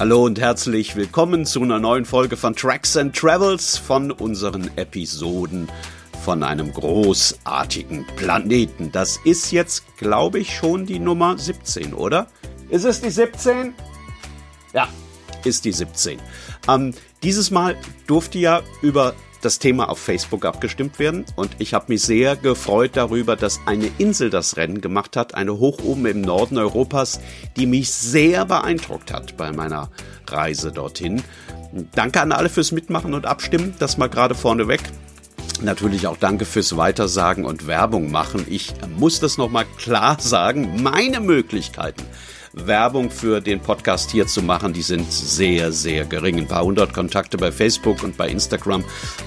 Hallo und herzlich willkommen zu einer neuen Folge von Tracks and Travels von unseren Episoden von einem großartigen Planeten. Das ist jetzt, glaube ich, schon die Nummer 17, oder? Ist es die 17? Ja, ist die 17. Ähm, dieses Mal durfte ja über das Thema auf Facebook abgestimmt werden und ich habe mich sehr gefreut darüber, dass eine Insel das Rennen gemacht hat, eine hoch oben im Norden Europas, die mich sehr beeindruckt hat bei meiner Reise dorthin. Danke an alle fürs Mitmachen und Abstimmen, das mal gerade vorneweg. Natürlich auch danke fürs Weitersagen und Werbung machen. Ich muss das nochmal klar sagen. Meine Möglichkeiten Werbung für den Podcast hier zu machen, die sind sehr, sehr gering. Ein paar hundert Kontakte bei Facebook und bei Instagram.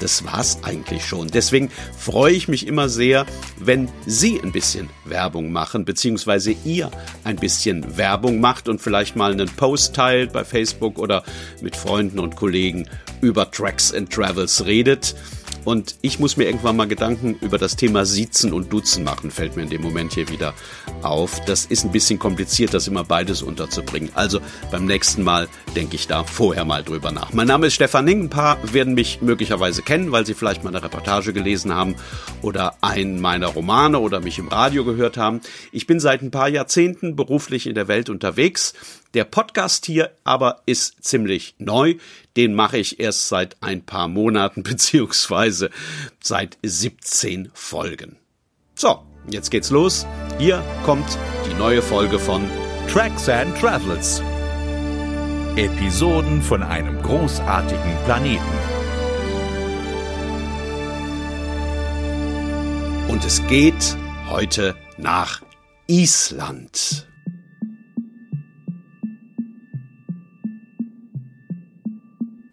Das war's eigentlich schon. Deswegen freue ich mich immer sehr, wenn Sie ein bisschen Werbung machen, beziehungsweise ihr ein bisschen Werbung macht und vielleicht mal einen Post teilt bei Facebook oder mit Freunden und Kollegen über Tracks and Travels redet. Und ich muss mir irgendwann mal Gedanken über das Thema Siezen und Duzen machen, fällt mir in dem Moment hier wieder auf. Das ist ein bisschen kompliziert, das immer beides unterzubringen. Also beim nächsten Mal denke ich da vorher mal drüber nach. Mein Name ist Stefan Ning. Ein paar werden mich möglicherweise kennen, weil sie vielleicht mal eine Reportage gelesen haben oder einen meiner Romane oder mich im Radio gehört haben. Ich bin seit ein paar Jahrzehnten beruflich in der Welt unterwegs der Podcast hier aber ist ziemlich neu. Den mache ich erst seit ein paar Monaten beziehungsweise seit 17 Folgen. So, jetzt geht's los. Hier kommt die neue Folge von Tracks and Travels. Episoden von einem großartigen Planeten. Und es geht heute nach Island.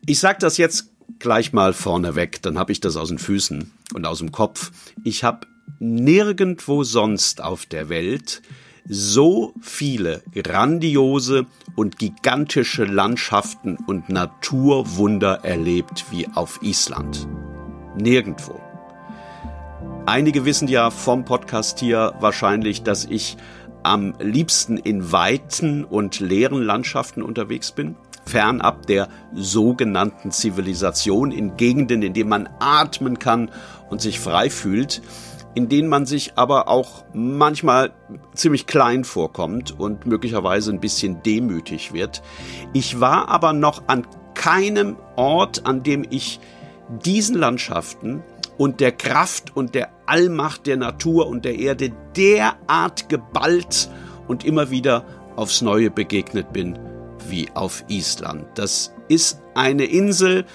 Ich sage das jetzt gleich mal vorneweg, dann habe ich das aus den Füßen und aus dem Kopf. Ich habe nirgendwo sonst auf der Welt so viele grandiose und gigantische Landschaften und Naturwunder erlebt wie auf Island. Nirgendwo. Einige wissen ja vom Podcast hier wahrscheinlich, dass ich am liebsten in weiten und leeren Landschaften unterwegs bin fernab der sogenannten Zivilisation, in Gegenden, in denen man atmen kann und sich frei fühlt, in denen man sich aber auch manchmal ziemlich klein vorkommt und möglicherweise ein bisschen demütig wird. Ich war aber noch an keinem Ort, an dem ich diesen Landschaften und der Kraft und der Allmacht der Natur und der Erde derart geballt und immer wieder aufs Neue begegnet bin wie auf Island. Das ist eine Insel,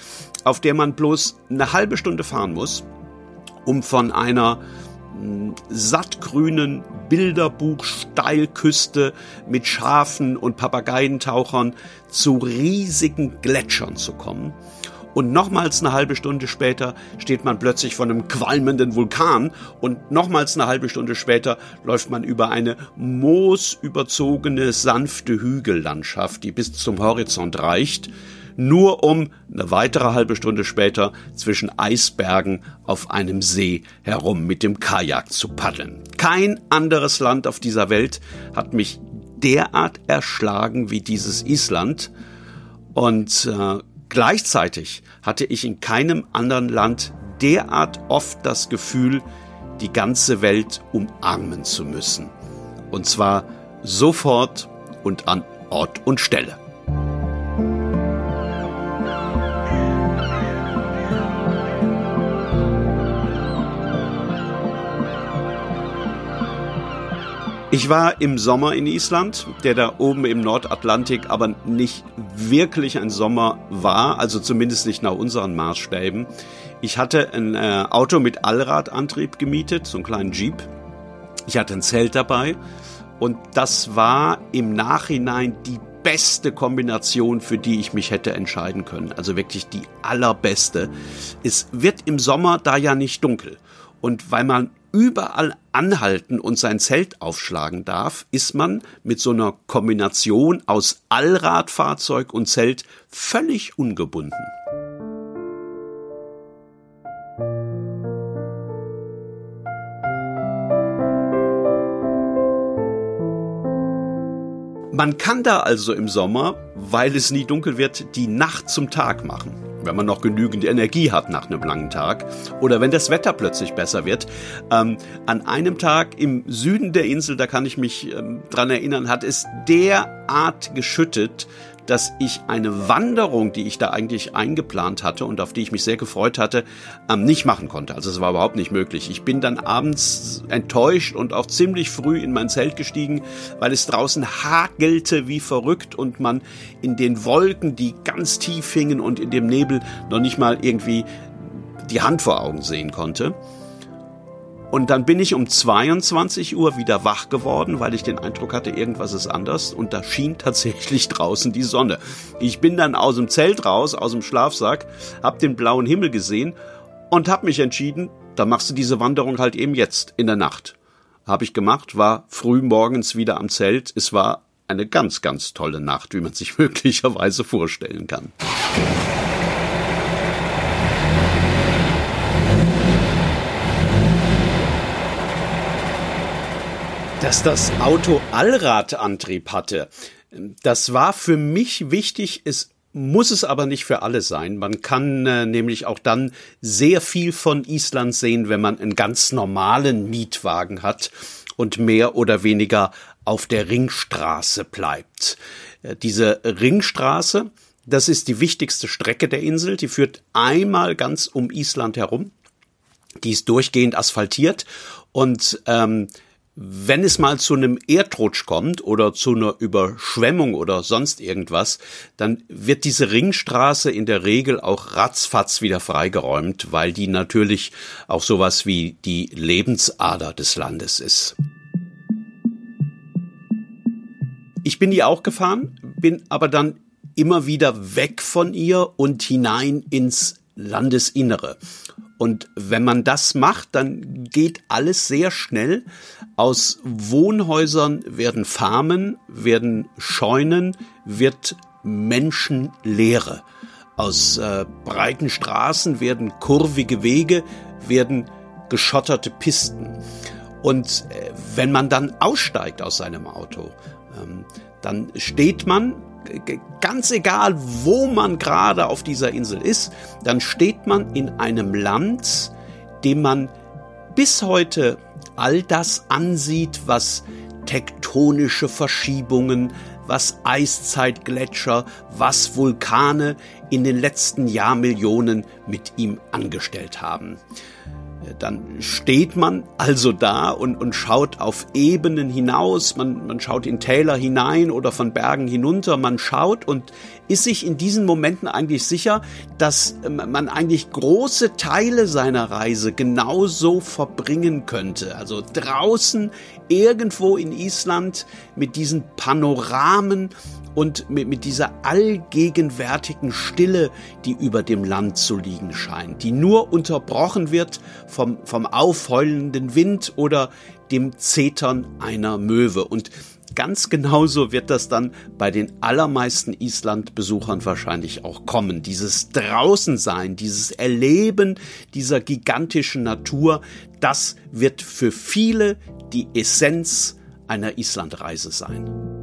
auf der man bloß eine halbe Stunde fahren muss, um von einer hm, sattgrünen Bilderbuch-Steilküste mit Schafen und Papageientauchern zu riesigen Gletschern zu kommen und nochmals eine halbe Stunde später steht man plötzlich vor einem qualmenden Vulkan und nochmals eine halbe Stunde später läuft man über eine moosüberzogene, sanfte Hügellandschaft, die bis zum Horizont reicht, nur um eine weitere halbe Stunde später zwischen Eisbergen auf einem See herum mit dem Kajak zu paddeln. Kein anderes Land auf dieser Welt hat mich derart erschlagen wie dieses Island. Und äh, Gleichzeitig hatte ich in keinem anderen Land derart oft das Gefühl, die ganze Welt umarmen zu müssen. Und zwar sofort und an Ort und Stelle. Ich war im Sommer in Island, der da oben im Nordatlantik aber nicht wirklich ein Sommer war, also zumindest nicht nach unseren Maßstäben. Ich hatte ein äh, Auto mit Allradantrieb gemietet, so einen kleinen Jeep. Ich hatte ein Zelt dabei und das war im Nachhinein die beste Kombination, für die ich mich hätte entscheiden können. Also wirklich die allerbeste. Es wird im Sommer da ja nicht dunkel. Und weil man überall anhalten und sein Zelt aufschlagen darf, ist man mit so einer Kombination aus Allradfahrzeug und Zelt völlig ungebunden. Man kann da also im Sommer, weil es nie dunkel wird, die Nacht zum Tag machen. Wenn man noch genügend Energie hat nach einem langen Tag oder wenn das Wetter plötzlich besser wird. Ähm, an einem Tag im Süden der Insel, da kann ich mich ähm, dran erinnern, hat es derart geschüttet, dass ich eine Wanderung, die ich da eigentlich eingeplant hatte und auf die ich mich sehr gefreut hatte, ähm, nicht machen konnte. Also es war überhaupt nicht möglich. Ich bin dann abends enttäuscht und auch ziemlich früh in mein Zelt gestiegen, weil es draußen hagelte wie verrückt und man in den Wolken, die ganz tief hingen und in dem Nebel noch nicht mal irgendwie die Hand vor Augen sehen konnte. Und dann bin ich um 22 Uhr wieder wach geworden, weil ich den Eindruck hatte, irgendwas ist anders. Und da schien tatsächlich draußen die Sonne. Ich bin dann aus dem Zelt raus, aus dem Schlafsack, hab den blauen Himmel gesehen und hab mich entschieden, da machst du diese Wanderung halt eben jetzt, in der Nacht. Hab ich gemacht, war früh morgens wieder am Zelt. Es war eine ganz, ganz tolle Nacht, wie man sich möglicherweise vorstellen kann. Dass das Auto Allradantrieb hatte. Das war für mich wichtig. Es muss es aber nicht für alle sein. Man kann äh, nämlich auch dann sehr viel von Island sehen, wenn man einen ganz normalen Mietwagen hat und mehr oder weniger auf der Ringstraße bleibt. Äh, diese Ringstraße, das ist die wichtigste Strecke der Insel. Die führt einmal ganz um Island herum. Die ist durchgehend asphaltiert und ähm, wenn es mal zu einem Erdrutsch kommt oder zu einer Überschwemmung oder sonst irgendwas, dann wird diese Ringstraße in der Regel auch ratzfatz wieder freigeräumt, weil die natürlich auch sowas wie die Lebensader des Landes ist. Ich bin die auch gefahren, bin aber dann immer wieder weg von ihr und hinein ins Landesinnere. Und wenn man das macht, dann geht alles sehr schnell. Aus Wohnhäusern werden Farmen, werden Scheunen, wird Menschenlehre. Aus äh, breiten Straßen werden kurvige Wege, werden geschotterte Pisten. Und äh, wenn man dann aussteigt aus seinem Auto, ähm, dann steht man ganz egal, wo man gerade auf dieser Insel ist, dann steht man in einem Land, dem man bis heute all das ansieht, was tektonische Verschiebungen, was Eiszeitgletscher, was Vulkane in den letzten Jahrmillionen mit ihm angestellt haben. Dann steht man also da und, und schaut auf Ebenen hinaus, man, man schaut in Täler hinein oder von Bergen hinunter, man schaut und ist sich in diesen Momenten eigentlich sicher, dass man eigentlich große Teile seiner Reise genauso verbringen könnte. Also draußen irgendwo in Island mit diesen Panoramen und mit, mit dieser allgegenwärtigen Stille, die über dem Land zu liegen scheint, die nur unterbrochen wird vom, vom aufheulenden Wind oder dem Zetern einer Möwe. Und ganz genauso wird das dann bei den allermeisten Island-Besuchern wahrscheinlich auch kommen. Dieses Draußensein, dieses Erleben dieser gigantischen Natur, das wird für viele die Essenz einer Islandreise sein.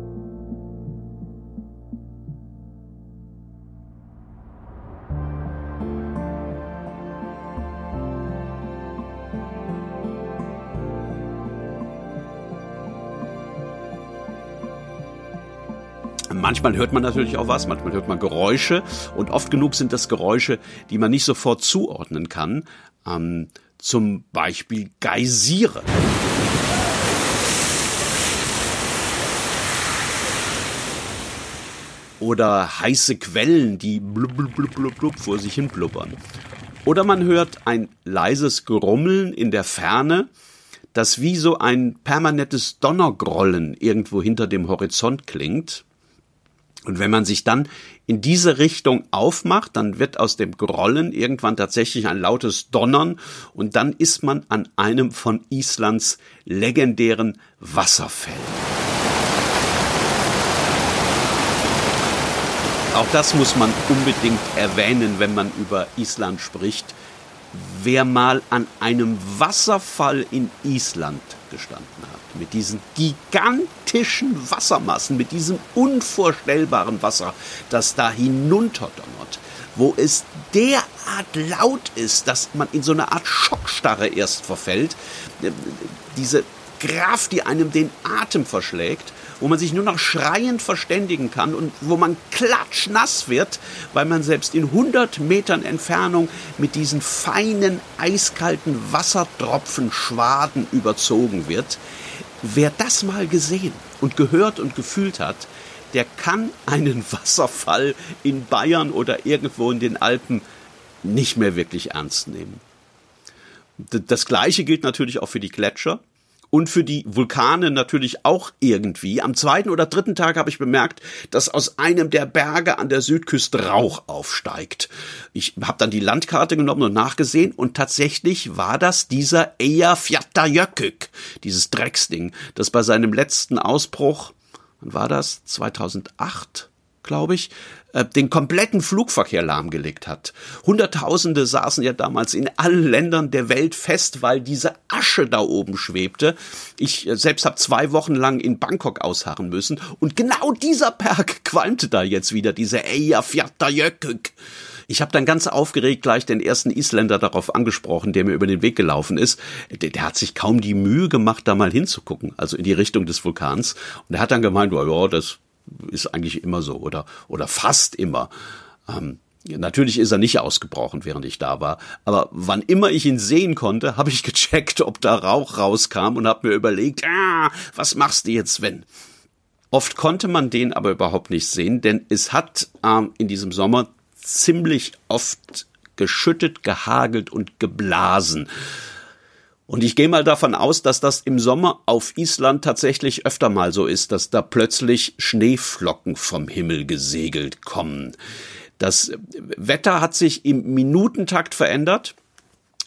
Manchmal hört man natürlich auch was, manchmal hört man Geräusche und oft genug sind das Geräusche, die man nicht sofort zuordnen kann. Ähm, zum Beispiel Geysire. Oder heiße Quellen, die blub, blub, blub, blub, blub vor sich hin blubbern. Oder man hört ein leises Grummeln in der Ferne, das wie so ein permanentes Donnergrollen irgendwo hinter dem Horizont klingt. Und wenn man sich dann in diese Richtung aufmacht, dann wird aus dem Grollen irgendwann tatsächlich ein lautes Donnern und dann ist man an einem von Islands legendären Wasserfällen. Auch das muss man unbedingt erwähnen, wenn man über Island spricht. wer mal an einem Wasserfall in Island gestanden hat, mit diesen gigantischen Wassermassen, mit diesem unvorstellbaren Wasser, das da hinunterdonnert, wo es derart laut ist, dass man in so eine Art Schockstarre erst verfällt, diese Kraft, die einem den Atem verschlägt, wo man sich nur noch schreiend verständigen kann und wo man klatschnass wird, weil man selbst in 100 Metern Entfernung mit diesen feinen, eiskalten Wassertropfen Schwaden überzogen wird. Wer das mal gesehen und gehört und gefühlt hat, der kann einen Wasserfall in Bayern oder irgendwo in den Alpen nicht mehr wirklich ernst nehmen. Das Gleiche gilt natürlich auch für die Gletscher und für die Vulkane natürlich auch irgendwie. Am zweiten oder dritten Tag habe ich bemerkt, dass aus einem der Berge an der Südküste Rauch aufsteigt. Ich habe dann die Landkarte genommen und nachgesehen und tatsächlich war das dieser Eyjafjallajökull, dieses Drecksding, das bei seinem letzten Ausbruch, wann war das? 2008? glaube ich, äh, den kompletten Flugverkehr lahmgelegt hat. Hunderttausende saßen ja damals in allen Ländern der Welt fest, weil diese Asche da oben schwebte. Ich äh, selbst habe zwei Wochen lang in Bangkok ausharren müssen und genau dieser Berg qualmte da jetzt wieder, diese Eyjafjallajökull. Ich habe dann ganz aufgeregt gleich den ersten Isländer darauf angesprochen, der mir über den Weg gelaufen ist. Der, der, hat sich kaum die Mühe gemacht, da mal hinzugucken, also in die Richtung des Vulkans. Und er hat dann gemeint, ja, das ist eigentlich immer so oder, oder fast immer. Ähm, Natürlich ist er nicht ausgebrochen, während ich da war, aber wann immer ich ihn sehen konnte, habe ich gecheckt, ob da Rauch rauskam und habe mir überlegt, ah, was machst du jetzt, wenn? Oft konnte man den aber überhaupt nicht sehen, denn es hat ähm, in diesem Sommer ziemlich oft geschüttet, gehagelt und geblasen. Und ich gehe mal davon aus, dass das im Sommer auf Island tatsächlich öfter mal so ist, dass da plötzlich Schneeflocken vom Himmel gesegelt kommen. Das Wetter hat sich im Minutentakt verändert.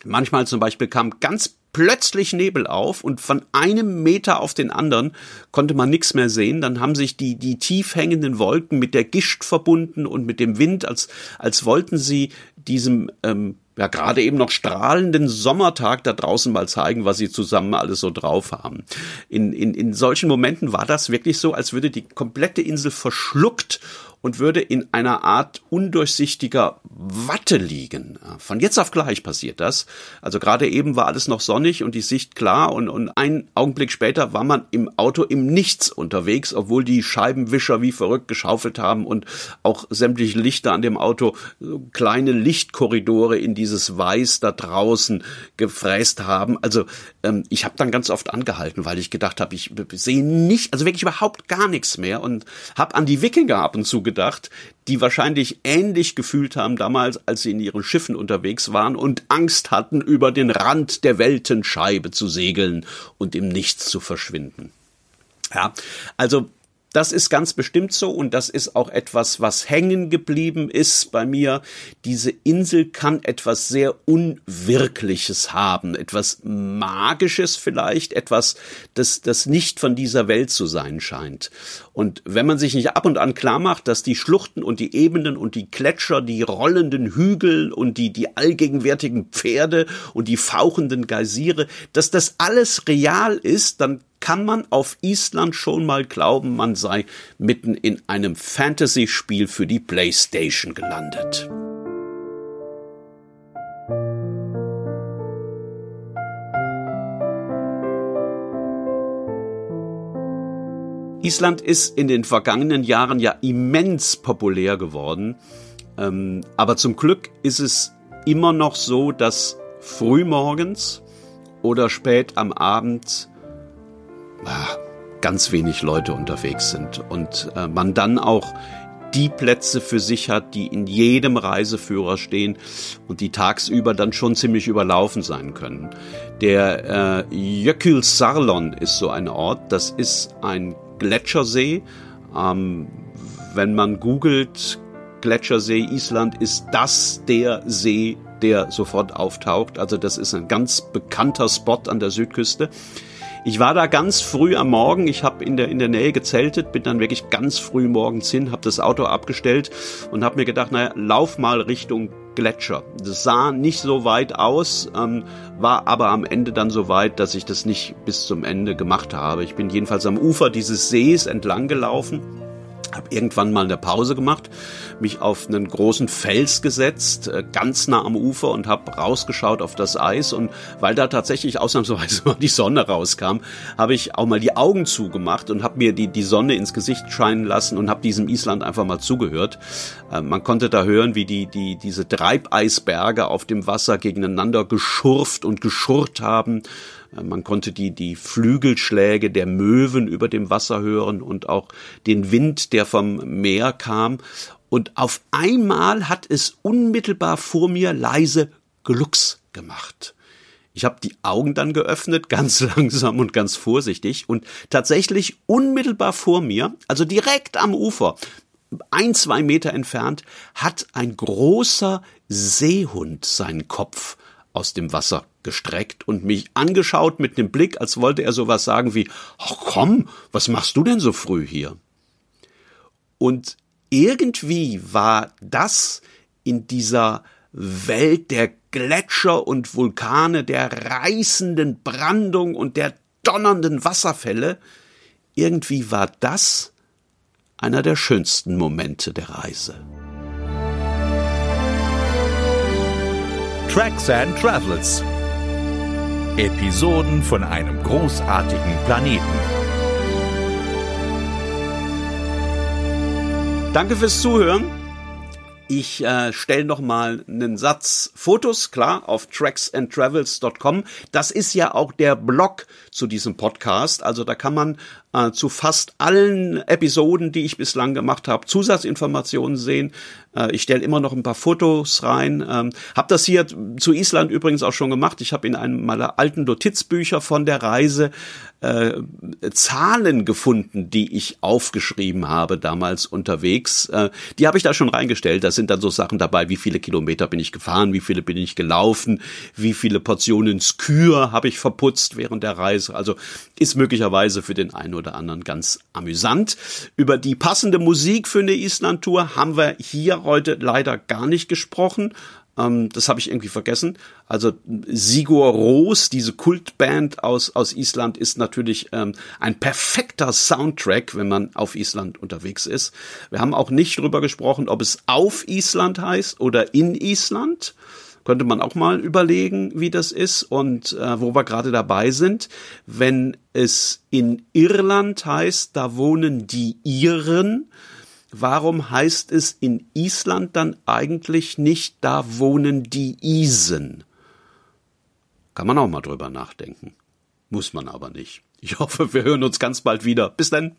Manchmal zum Beispiel kam ganz plötzlich Nebel auf und von einem Meter auf den anderen konnte man nichts mehr sehen. Dann haben sich die, die tief hängenden Wolken mit der Gischt verbunden und mit dem Wind, als, als wollten sie diesem ähm, ja gerade eben noch strahlenden Sommertag da draußen mal zeigen, was sie zusammen alles so drauf haben. In, in, in solchen Momenten war das wirklich so, als würde die komplette Insel verschluckt und würde in einer Art undurchsichtiger Watte liegen. Von jetzt auf gleich passiert das. Also gerade eben war alles noch sonnig und die Sicht klar und, und ein Augenblick später war man im Auto im Nichts unterwegs, obwohl die Scheibenwischer wie verrückt geschaufelt haben und auch sämtliche Lichter an dem Auto kleine Lichtkorridore in dieses Weiß da draußen gefräst haben. Also ähm, ich habe dann ganz oft angehalten, weil ich gedacht habe, ich sehe nicht, also wirklich überhaupt gar nichts mehr und habe an die Wikinger ab und zu gedacht, die wahrscheinlich ähnlich gefühlt haben damals, als sie in ihren Schiffen unterwegs waren und Angst hatten, über den Rand der Weltenscheibe zu segeln und im Nichts zu verschwinden. Ja, also das ist ganz bestimmt so und das ist auch etwas, was hängen geblieben ist bei mir. Diese Insel kann etwas sehr Unwirkliches haben, etwas Magisches vielleicht, etwas, das, das nicht von dieser Welt zu sein scheint. Und wenn man sich nicht ab und an klar macht, dass die Schluchten und die Ebenen und die Gletscher, die rollenden Hügel und die, die allgegenwärtigen Pferde und die fauchenden Geysire, dass das alles real ist, dann kann man auf Island schon mal glauben, man sei mitten in einem Fantasy-Spiel für die PlayStation gelandet. Island ist in den vergangenen Jahren ja immens populär geworden. Ähm, aber zum Glück ist es immer noch so, dass frühmorgens oder spät am Abend ganz wenig Leute unterwegs sind und äh, man dann auch die Plätze für sich hat, die in jedem Reiseführer stehen und die tagsüber dann schon ziemlich überlaufen sein können. Der äh, Jökulsarlon ist so ein Ort, das ist ein Gletschersee. Ähm, wenn man googelt, Gletschersee Island ist das der See, der sofort auftaucht. Also das ist ein ganz bekannter Spot an der Südküste. Ich war da ganz früh am Morgen, ich habe in der, in der Nähe gezeltet, bin dann wirklich ganz früh morgens hin, habe das Auto abgestellt und habe mir gedacht, naja, lauf mal Richtung Gletscher. Das sah nicht so weit aus, ähm, war aber am Ende dann so weit, dass ich das nicht bis zum Ende gemacht habe. Ich bin jedenfalls am Ufer dieses Sees entlang gelaufen habe irgendwann mal eine Pause gemacht, mich auf einen großen Fels gesetzt, äh, ganz nah am Ufer und habe rausgeschaut auf das Eis. Und weil da tatsächlich ausnahmsweise mal die Sonne rauskam, habe ich auch mal die Augen zugemacht und habe mir die, die Sonne ins Gesicht scheinen lassen und habe diesem Island einfach mal zugehört. Äh, man konnte da hören, wie die, die, diese Treibeisberge auf dem Wasser gegeneinander geschurft und geschurrt haben. Äh, man konnte die, die Flügelschläge der Möwen über dem Wasser hören und auch den Wind, der vom Meer kam. Und auf einmal hat es unmittelbar vor mir leise Glucks gemacht. Ich habe die Augen dann geöffnet, ganz langsam und ganz vorsichtig. Und tatsächlich unmittelbar vor mir, also direkt am Ufer, ein, zwei Meter entfernt, hat ein großer Seehund seinen Kopf aus dem Wasser gestreckt und mich angeschaut mit dem Blick, als wollte er sowas sagen wie, ach komm, was machst du denn so früh hier? Und irgendwie war das in dieser Welt der Gletscher und Vulkane, der reißenden Brandung und der donnernden Wasserfälle, irgendwie war das einer der schönsten Momente der Reise. Tracks and Travels. Episoden von einem großartigen Planeten. Danke fürs Zuhören. Ich äh, stelle noch mal einen Satz Fotos klar auf tracksandtravels.com. Das ist ja auch der Blog zu diesem Podcast. Also da kann man äh, zu fast allen Episoden, die ich bislang gemacht habe, Zusatzinformationen sehen. Äh, ich stelle immer noch ein paar Fotos rein. Ähm, habe das hier zu Island übrigens auch schon gemacht. Ich habe in einem meiner alten Notizbücher von der Reise äh, Zahlen gefunden, die ich aufgeschrieben habe damals unterwegs. Äh, die habe ich da schon reingestellt. Da sind dann so Sachen dabei, wie viele Kilometer bin ich gefahren, wie viele bin ich gelaufen, wie viele Portionen Skür habe ich verputzt während der Reise. Also ist möglicherweise für den einen oder anderen ganz amüsant. Über die passende Musik für eine Island-Tour haben wir hier heute leider gar nicht gesprochen. Ähm, das habe ich irgendwie vergessen. Also Sigur Ros, diese Kultband aus, aus Island, ist natürlich ähm, ein perfekter Soundtrack, wenn man auf Island unterwegs ist. Wir haben auch nicht drüber gesprochen, ob es auf Island heißt oder in Island. Könnte man auch mal überlegen, wie das ist und äh, wo wir gerade dabei sind. Wenn es in Irland heißt, da wohnen die Iren, warum heißt es in Island dann eigentlich nicht, da wohnen die Isen? Kann man auch mal drüber nachdenken. Muss man aber nicht. Ich hoffe, wir hören uns ganz bald wieder. Bis dann.